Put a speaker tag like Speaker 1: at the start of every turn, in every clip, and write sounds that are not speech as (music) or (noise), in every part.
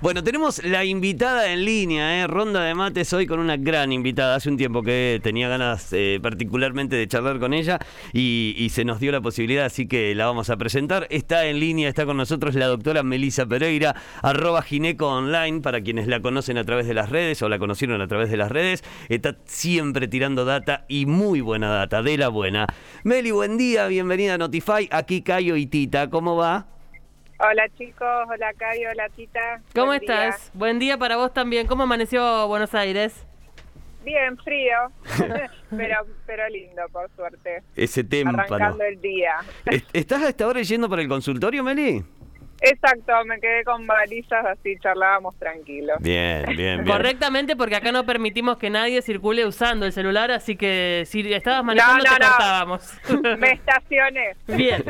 Speaker 1: Bueno, tenemos la invitada en línea, ¿eh? Ronda de Mates hoy con una gran invitada. Hace un tiempo que tenía ganas eh, particularmente de charlar con ella y, se nos dio la posibilidad, así que la vamos a presentar. Está en línea, está con nosotros la doctora Melisa Pereira, arroba gineco online, para quienes la conocen a través de las redes o la conocieron a través de las redes. Está siempre tirando data y muy buena data, de la buena. Meli, buen día, bienvenida a Notify. Aquí Cayo y Tita, ¿cómo va?
Speaker 2: Hola chicos, hola Cayo, hola Tita.
Speaker 3: ¿Cómo estás? Buen día para vos también. ¿Cómo amaneció Buenos Aires?
Speaker 2: Bien, frío, (laughs) pero pero lindo, por suerte.
Speaker 1: Ese témpano.
Speaker 2: Arrancando el día.
Speaker 1: ¿Estás a esta hora yendo para el consultorio, Meli?
Speaker 2: Exacto, me quedé con balizas, así charlábamos tranquilos.
Speaker 1: Bien, (laughs) bien, bien.
Speaker 3: Correctamente, porque acá no permitimos que nadie circule usando el celular, así que si estabas manejando te cortábamos. (laughs)
Speaker 2: Me estacioné.
Speaker 3: Bien,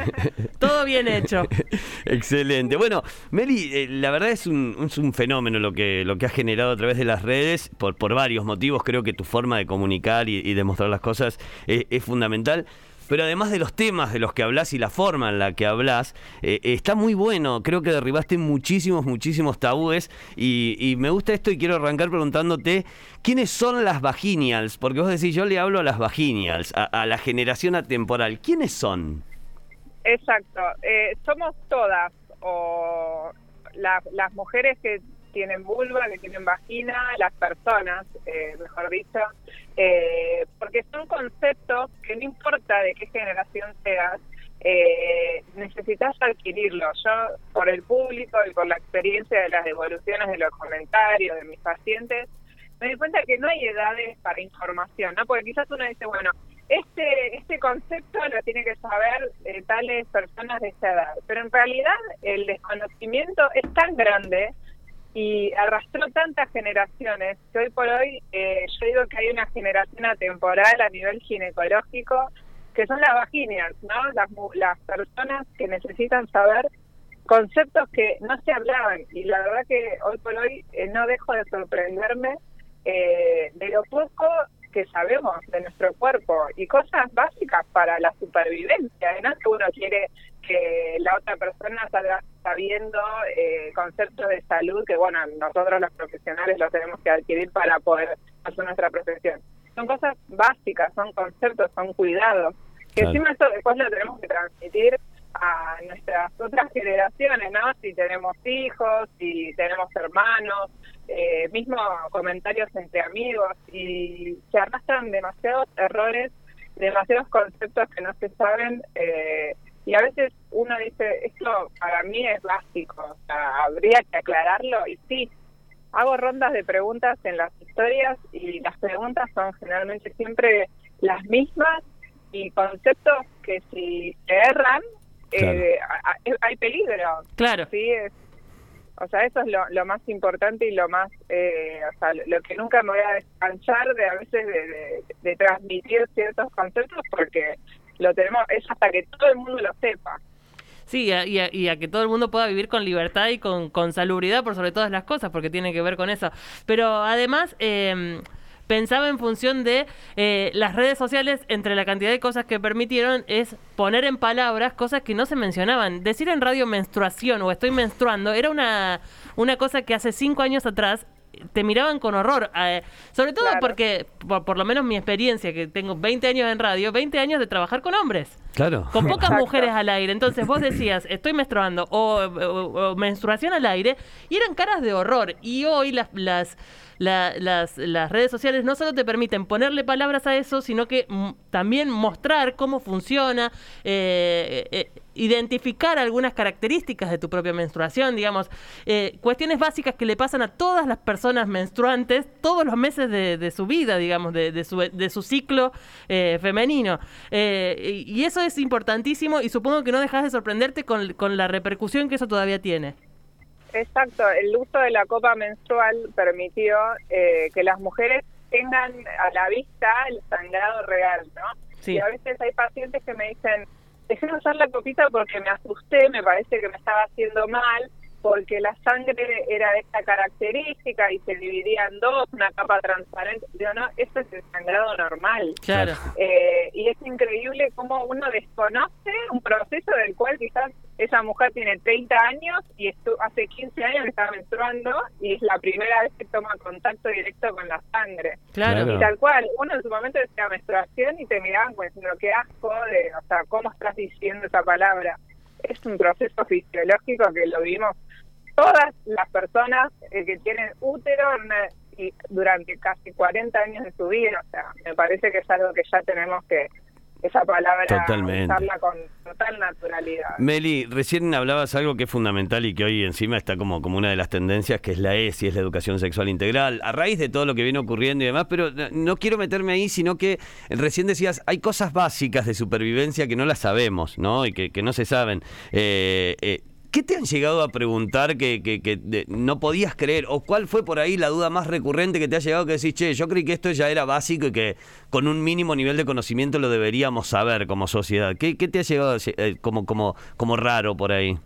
Speaker 3: todo bien hecho. (laughs)
Speaker 1: Excelente. Bueno, Meli, eh, la verdad es un, es un fenómeno lo que, lo que has generado a través de las redes, por, por varios motivos. Creo que tu forma de comunicar y, demostrar las cosas es fundamental pero además de los temas de los que hablas y la forma en la que hablas, eh, está muy bueno. Creo que derribaste muchísimos, muchísimos tabúes y, me gusta esto y quiero arrancar preguntándote, ¿quiénes son las vaginials? Porque vos decís, yo le hablo a las vaginials, a, la generación atemporal. ¿Quiénes son?
Speaker 2: Exacto, eh, somos todas, o las mujeres que tienen vulva, que tienen vagina, las personas, eh, mejor dicho, eh, porque son conceptos que no importa de qué generación seas, eh, necesitas adquirirlo. Yo, por el público y por la experiencia de las devoluciones de los comentarios de mis pacientes, me di cuenta que no hay edades para información, ¿no? Porque quizás uno dice, bueno, este este concepto lo tiene que saber tales personas de esta edad, pero en realidad el desconocimiento es tan grande y arrastró tantas generaciones que hoy por hoy eh, yo digo que hay una generación atemporal a nivel ginecológico que son las vaginias, ¿no? Las, las personas que necesitan saber conceptos que no se hablaban y la verdad que hoy por hoy eh, no dejo de sorprenderme eh, de lo poco que sabemos de nuestro cuerpo y cosas básicas para la supervivencia, ¿no? Que uno quiere que la otra persona salga sabiendo eh, conceptos de salud que, bueno, nosotros los profesionales los tenemos que adquirir para poder hacer nuestra profesión. Son cosas básicas, son conceptos, son cuidados, que encima eso después lo tenemos que transmitir a nuestras otras generaciones, ¿no? Si tenemos hijos, si tenemos hermanos, eh, mismo comentarios entre amigos y se arrastran demasiados errores, demasiados conceptos que no se saben eh, y a veces uno dice, esto para mí es básico, o sea, habría que aclararlo y sí, hago rondas de preguntas en las historias y las preguntas son generalmente siempre las mismas y conceptos que si se erran eh, hay peligro.
Speaker 3: Claro.
Speaker 2: Sí, o sea, eso es lo, más importante y lo más, eh, o sea, lo que nunca me voy a descansar de a veces de transmitir ciertos conceptos porque lo tenemos, es hasta que todo el mundo lo sepa.
Speaker 3: Sí, y a, y, a, que todo el mundo pueda vivir con libertad y con, con, salubridad por sobre todas las cosas, porque tiene que ver con eso. Pero además, eh, pensaba en función de eh, las redes sociales, entre la cantidad de cosas que permitieron, es poner en palabras cosas que no se mencionaban. Decir en radio menstruación o estoy menstruando era una, una cosa que hace cinco años atrás te miraban con horror. Eh, sobre todo porque, por, lo menos mi experiencia, que tengo 20 años en radio, 20 años de trabajar con hombres.
Speaker 1: Claro.
Speaker 3: Con pocas mujeres al aire. Entonces vos decías, estoy menstruando o, menstruación al aire, y eran caras de horror. Y hoy las, las, las, las redes sociales no solo te permiten ponerle palabras a eso, sino que también mostrar cómo funciona. Eh, eh, identificar algunas características de tu propia menstruación, digamos, eh, cuestiones básicas que le pasan a todas las personas menstruantes todos los meses de, su vida, digamos, de, su, de su, ciclo eh, femenino. Eh, y eso es importantísimo y supongo que no dejas de sorprenderte con, con la repercusión que eso todavía tiene.
Speaker 2: Exacto, el uso de la copa menstrual permitió que las mujeres tengan a la vista el sangrado real, ¿no? Sí. Y a veces hay pacientes que me dicen, dejé de usar la copita porque me asusté, me parece que me estaba haciendo mal, porque la sangre era de esta característica y se dividía en dos, una capa transparente. Digo, no, eso es el sangrado normal.
Speaker 3: Claro.
Speaker 2: Eh, y es increíble cómo uno desconoce un proceso del cual quizás esa mujer tiene 30 años y estu hace 15 años que está menstruando y es la primera vez que toma contacto directo con la sangre.
Speaker 3: Claro.
Speaker 1: Claro.
Speaker 2: Y tal cual, uno en su momento decía menstruación y te miraban pues lo que asco de, o sea, ¿cómo estás diciendo esa palabra? Es un proceso fisiológico que lo vimos todas las personas eh, que tienen útero en una- y durante casi 40 años de su vida. O sea, me parece que es algo que ya tenemos que, esa palabra,
Speaker 1: Totalmente.
Speaker 2: usarla con total naturalidad.
Speaker 1: Meli, recién hablabas algo que es fundamental y que hoy encima está como, como una de las tendencias, que es la ESI, es la educación sexual integral, a raíz de todo lo que viene ocurriendo y demás, pero no- no quiero meterme ahí, sino que recién decías, hay cosas básicas de supervivencia que no las sabemos, ¿no? Y que, que no se saben. Eh, eh, ¿Qué te han llegado a preguntar que, que- que no podías creer? ¿O cuál fue por ahí la duda más recurrente que te ha llegado que decís, che, yo creí que esto ya era básico y que con un mínimo nivel de conocimiento lo deberíamos saber como sociedad? ¿Qué, qué te ha llegado eh, como, como, como raro por ahí?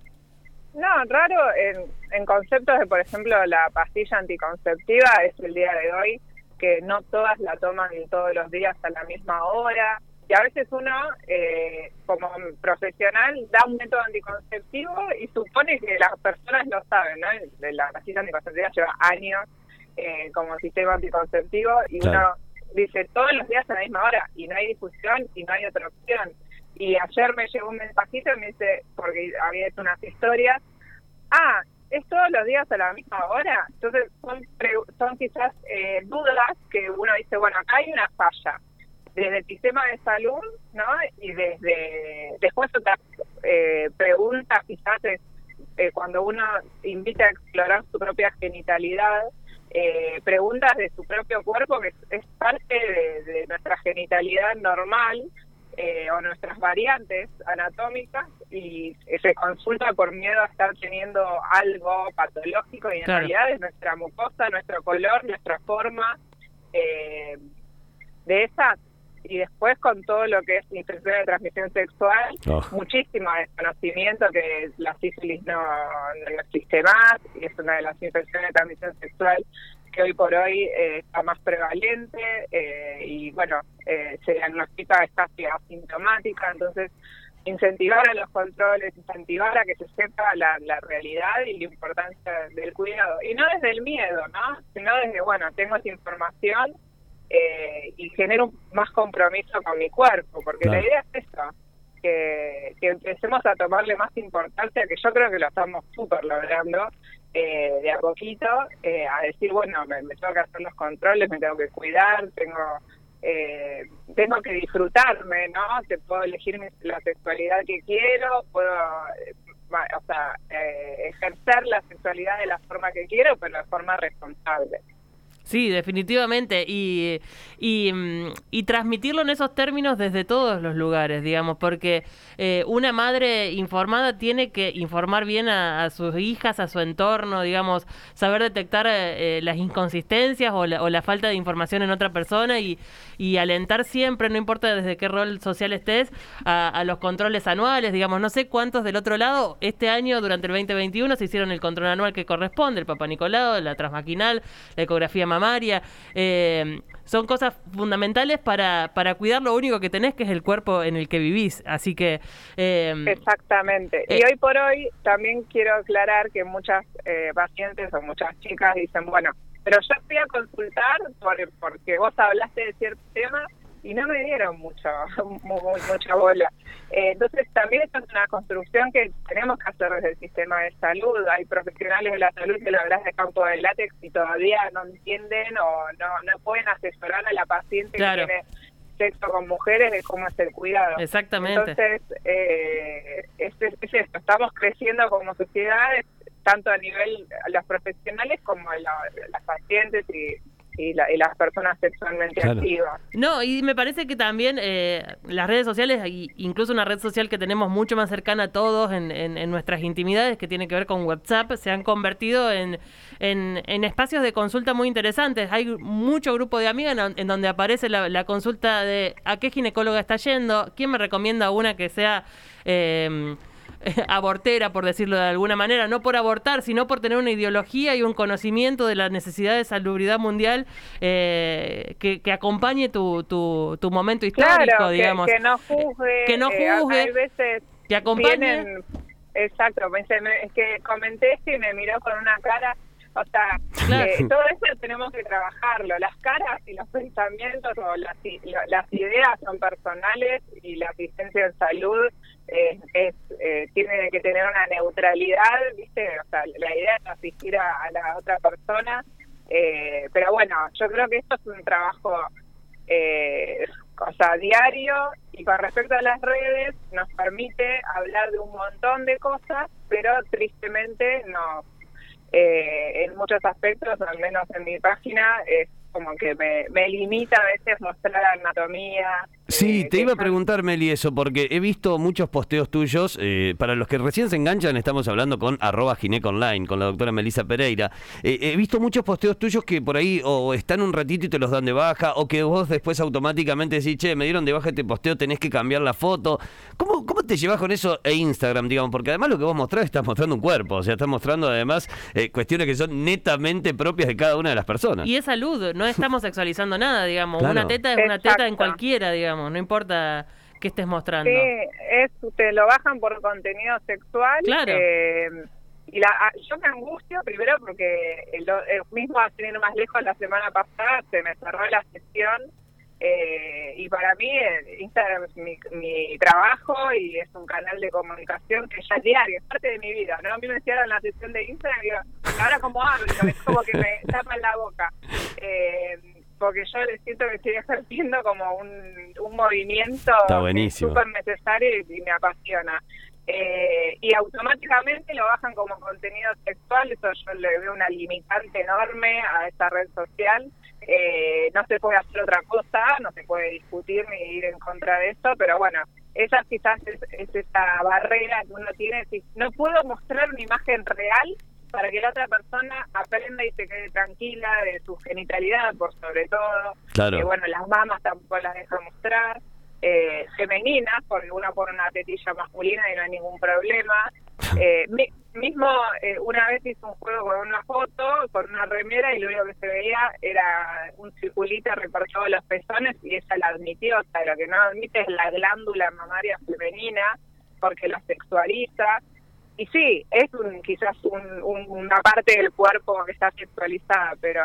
Speaker 2: No, raro en, en conceptos de, por ejemplo, la pastilla anticonceptiva es el día de hoy, que no todas la toman todos los días a la misma hora. Y a veces uno, eh, como profesional, da un método anticonceptivo y supone que las personas lo saben, ¿no? La pastilla anticonceptiva lleva años eh, como sistema anticonceptivo y
Speaker 1: Claro.
Speaker 2: uno dice todos los días a la misma hora y no hay discusión y no hay otra opción. Y ayer me llegó un mensajito y me dice, porque había hecho unas historias, ah, ¿es todos los días a la misma hora? Entonces son, son quizás eh, dudas que uno dice, bueno, acá hay una falla desde el sistema de salud, ¿no? Y desde después otras eh, preguntas quizás es eh, cuando uno invita a explorar su propia genitalidad, eh, preguntas de su propio cuerpo que es, es parte de, de nuestra genitalidad normal eh, o nuestras variantes anatómicas y se consulta por miedo a estar teniendo algo patológico y en
Speaker 3: Claro.
Speaker 2: realidad es nuestra mucosa, nuestro color, nuestra forma eh, de esas y después con todo lo que es infección de transmisión sexual,
Speaker 1: Oh.
Speaker 2: muchísimo desconocimiento que la sífilis no, no existe más y es una de las infecciones de transmisión sexual que hoy por hoy eh, está más prevalente eh, y bueno, eh, se diagnostica es casi asintomática, entonces incentivar a los controles, incentivar a que se sepa la, la realidad y la importancia del cuidado. Y no desde el miedo, ¿no? Sino desde, bueno, tengo esa información eh, y genero un- más compromiso con mi cuerpo, porque
Speaker 1: Claro.
Speaker 2: la idea es eso, que, que empecemos a tomarle más importancia, que yo creo que lo estamos súper logrando, eh, de a poquito, eh, a decir, bueno, me, me tengo que hacer los controles, me tengo que cuidar, tengo eh, tengo que disfrutarme, ¿no? Puedo elegir mi- la sexualidad que quiero, puedo, eh, o sea, eh, ejercer la sexualidad de la forma que quiero, pero de forma responsable.
Speaker 3: Sí, definitivamente. Y, y, mm, y transmitirlo en esos términos desde todos los lugares, digamos, porque eh, una madre informada tiene que informar bien a, sus hijas, a su entorno, digamos, saber detectar eh, eh, las inconsistencias o la, o la falta de información en otra persona y, y alentar siempre, no importa desde qué rol social estés, a, a los controles anuales, digamos, no sé cuántos del otro lado, este año, durante el 2021, se hicieron el control anual que corresponde, el Papa Nicolau, la transmaquinal, la ecografía mamaria, eh, son cosas fundamentales para, para cuidar lo único que tenés, que es el cuerpo en el que vivís, así que... eh,
Speaker 2: Exactamente.
Speaker 3: Eh.
Speaker 2: Y hoy por hoy también quiero aclarar que muchas eh, pacientes o muchas chicas dicen, bueno, pero yo fui a consultar por, porque vos hablaste de cierto tema y no me dieron mucho, (laughs) mu- mu- mucha bola. Eh, entonces también esto es una construcción que tenemos que hacer desde el sistema de salud. Hay profesionales de la salud que lo hablas de campo del látex y todavía no entienden o no, no pueden asesorar a la paciente
Speaker 3: Claro.
Speaker 2: que tiene sexo con mujeres de cómo es el cuidado.
Speaker 3: Exactamente.
Speaker 2: Entonces, eh, es, es- es esto, estamos creciendo como sociedad, tanto a nivel los profesionales como la- las pacientes y, y, la- y las personas sexualmente
Speaker 1: Claro.
Speaker 2: activas.
Speaker 3: No, y me parece que también eh, las redes sociales, y incluso una red social que tenemos mucho más cercana a todos en, en- en nuestras intimidades, que tiene que ver con WhatsApp, se han convertido en, en- en espacios de consulta muy interesantes. Hay mucho grupo de amigas en, en donde aparece la, la consulta de a qué ginecóloga está yendo, quién me recomienda una que sea... eh, (laughs) abortera, por decirlo de alguna manera, no por abortar, sino por tener una ideología y un conocimiento de la necesidad de salubridad mundial eh, que, que, acompañe tu, tu, tu momento histórico,
Speaker 2: claro,
Speaker 3: digamos.
Speaker 2: Que, no juzgue.
Speaker 3: Que no juzgue.
Speaker 2: hay veces
Speaker 3: que acompañe.
Speaker 2: Vienen, exacto, me, es que comenté esto y me miró con una cara o sea,
Speaker 3: Claro.
Speaker 2: eh, todo eso tenemos que trabajarlo. Las caras y los pensamientos o las, las ideas son personales y la asistencia en salud eh, es eh, tiene que tener una neutralidad, ¿viste? O sea, la idea es asistir a, a la otra persona. eh, pero bueno, yo creo que esto es un trabajo eh, o sea, diario y con respecto a las redes nos permite hablar de un montón de cosas, pero tristemente no eh, en muchos aspectos, al menos en mi página, es como que me, me limita a veces mostrar anatomía.
Speaker 1: Sí,
Speaker 2: eh,
Speaker 1: te iba a preguntar, Meli, eso, porque he visto muchos posteos tuyos. eh, para los que recién se enganchan, estamos hablando con arroba online, con la doctora Melissa Pereira. Eh, he visto muchos posteos tuyos que por ahí o están un ratito y te los dan de baja, o que vos después automáticamente decís, che, me dieron de baja este posteo, tenés que cambiar la foto. ¿Cómo, cómo te llevas con eso e Instagram, digamos? Porque además lo que vos mostrás, estás mostrando un cuerpo, o sea, estás mostrando además eh, cuestiones que son netamente propias de cada una de las personas.
Speaker 3: Y es salud, no estamos sexualizando nada, digamos.
Speaker 1: Claro.
Speaker 3: Una teta es una teta en cualquiera, digamos, no importa qué estés mostrando.
Speaker 2: Sí, es, te lo bajan por contenido sexual.
Speaker 3: Claro.
Speaker 2: eh, y la, ah, yo me angustio primero porque el, el mismo, sin ir más lejos, la semana pasada se me cerró la sesión. Eh, y para mí eh, Instagram es mi, mi trabajo y es un canal de comunicación que ya es diario, es parte de mi vida. ¿no? A mí me cierran la sesión de Instagram y digo, ahora como hablo, es como que me (laughs) tapan la boca. Eh, porque yo le siento que estoy ejerciendo como un, un movimiento súper necesario y, y me apasiona. Eh, y automáticamente lo bajan como contenido sexual, eso yo le veo una limitante enorme a esta red social. Eh, no se puede hacer otra cosa, no se puede discutir ni ir en contra de esto, pero bueno, esa quizás es, es esa barrera que uno tiene. Si no puedo mostrar una imagen real para que la otra persona aprenda y se quede tranquila de su genitalidad, por sobre todo.
Speaker 1: Claro.
Speaker 2: Eh, bueno, las mamas tampoco las deja mostrar. Eh, femeninas, porque uno pone una tetilla masculina y no hay ningún problema. (laughs) Eh, mi- mismo eh, una vez hice un juego con una foto, con una remera, y lo único que se veía era un circulito recortado de los pezones, y ella la admitió. O sea, lo que no admite es la glándula mamaria femenina, porque lo sexualiza. Y sí, es un, quizás un- un- una parte del cuerpo que está sexualizada, pero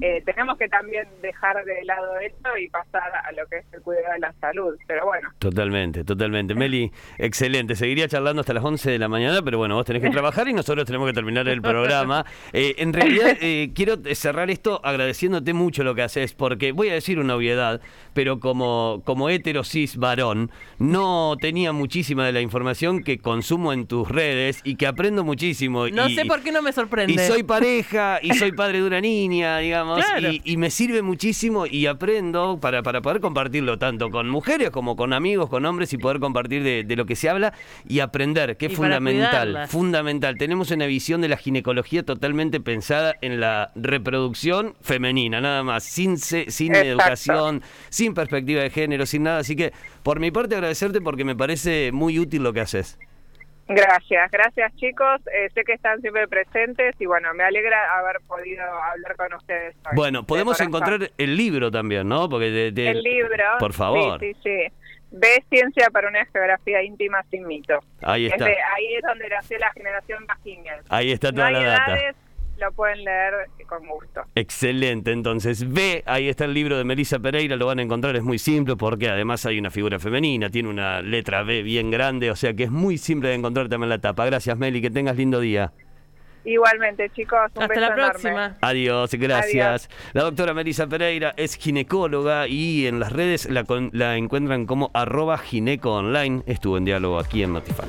Speaker 2: eh, tenemos que también dejar de lado esto y pasar a lo que es el cuidado de la salud. Pero bueno,
Speaker 1: Totalmente, totalmente. Meli, excelente. Seguiría charlando hasta las 11 de la mañana, pero bueno, vos tenés que trabajar y nosotros tenemos que terminar el programa. Eh, en realidad, eh, quiero cerrar esto agradeciéndote mucho lo que haces, porque voy a decir una obviedad, pero como, como hetero cis varón, no tenía muchísima de la información que consumo en tus redes y que aprendo muchísimo.
Speaker 3: No
Speaker 1: y-
Speaker 3: sé por qué no me sorprende.
Speaker 1: y soy pareja, y soy padre de una niña, digamos,
Speaker 3: Claro.
Speaker 1: y, y me sirve muchísimo y aprendo para, para poder compartirlo tanto con mujeres como con amigos, con hombres y poder compartir de, de lo que se habla y aprender, que es
Speaker 3: Y
Speaker 1: fundamental, fundamental. Tenemos una visión de la ginecología totalmente pensada en la reproducción femenina, nada más, sin, se- sin
Speaker 2: Exacto.
Speaker 1: educación, sin perspectiva de género, sin nada. Así que, por mi parte, agradecerte porque me parece muy útil lo que haces.
Speaker 2: Gracias, gracias chicos. Eh, sé que están siempre presentes y bueno, me alegra haber podido hablar con ustedes. hoy.
Speaker 1: Bueno,
Speaker 2: De
Speaker 1: podemos encontrar el libro también, ¿no? Porque de- de-
Speaker 2: el libro.
Speaker 1: Por favor.
Speaker 2: Sí, sí, sí. Ve Ciencia para una geografía íntima sin mito.
Speaker 1: Ahí
Speaker 2: Es
Speaker 1: está.
Speaker 2: de- ahí es donde nació la generación Vaginal.
Speaker 1: Ahí está
Speaker 2: No
Speaker 1: toda
Speaker 2: hay
Speaker 1: la data.
Speaker 2: Lo pueden leer con gusto.
Speaker 1: Excelente, entonces ve, ahí está el libro de Melissa Pereira, lo van a encontrar, es muy simple porque además hay una figura femenina, tiene una letra B bien grande, o sea que es muy simple de encontrar también la tapa. Gracias Meli, que tengas lindo día.
Speaker 2: Igualmente, chicos, un
Speaker 3: Hasta
Speaker 2: beso
Speaker 3: la
Speaker 2: enorme.
Speaker 3: próxima.
Speaker 1: Adiós, gracias. La doctora Melissa Pereira es ginecóloga y en las redes la, con- la encuentran como arroba gineco online. Estuvo en diálogo aquí en Notify.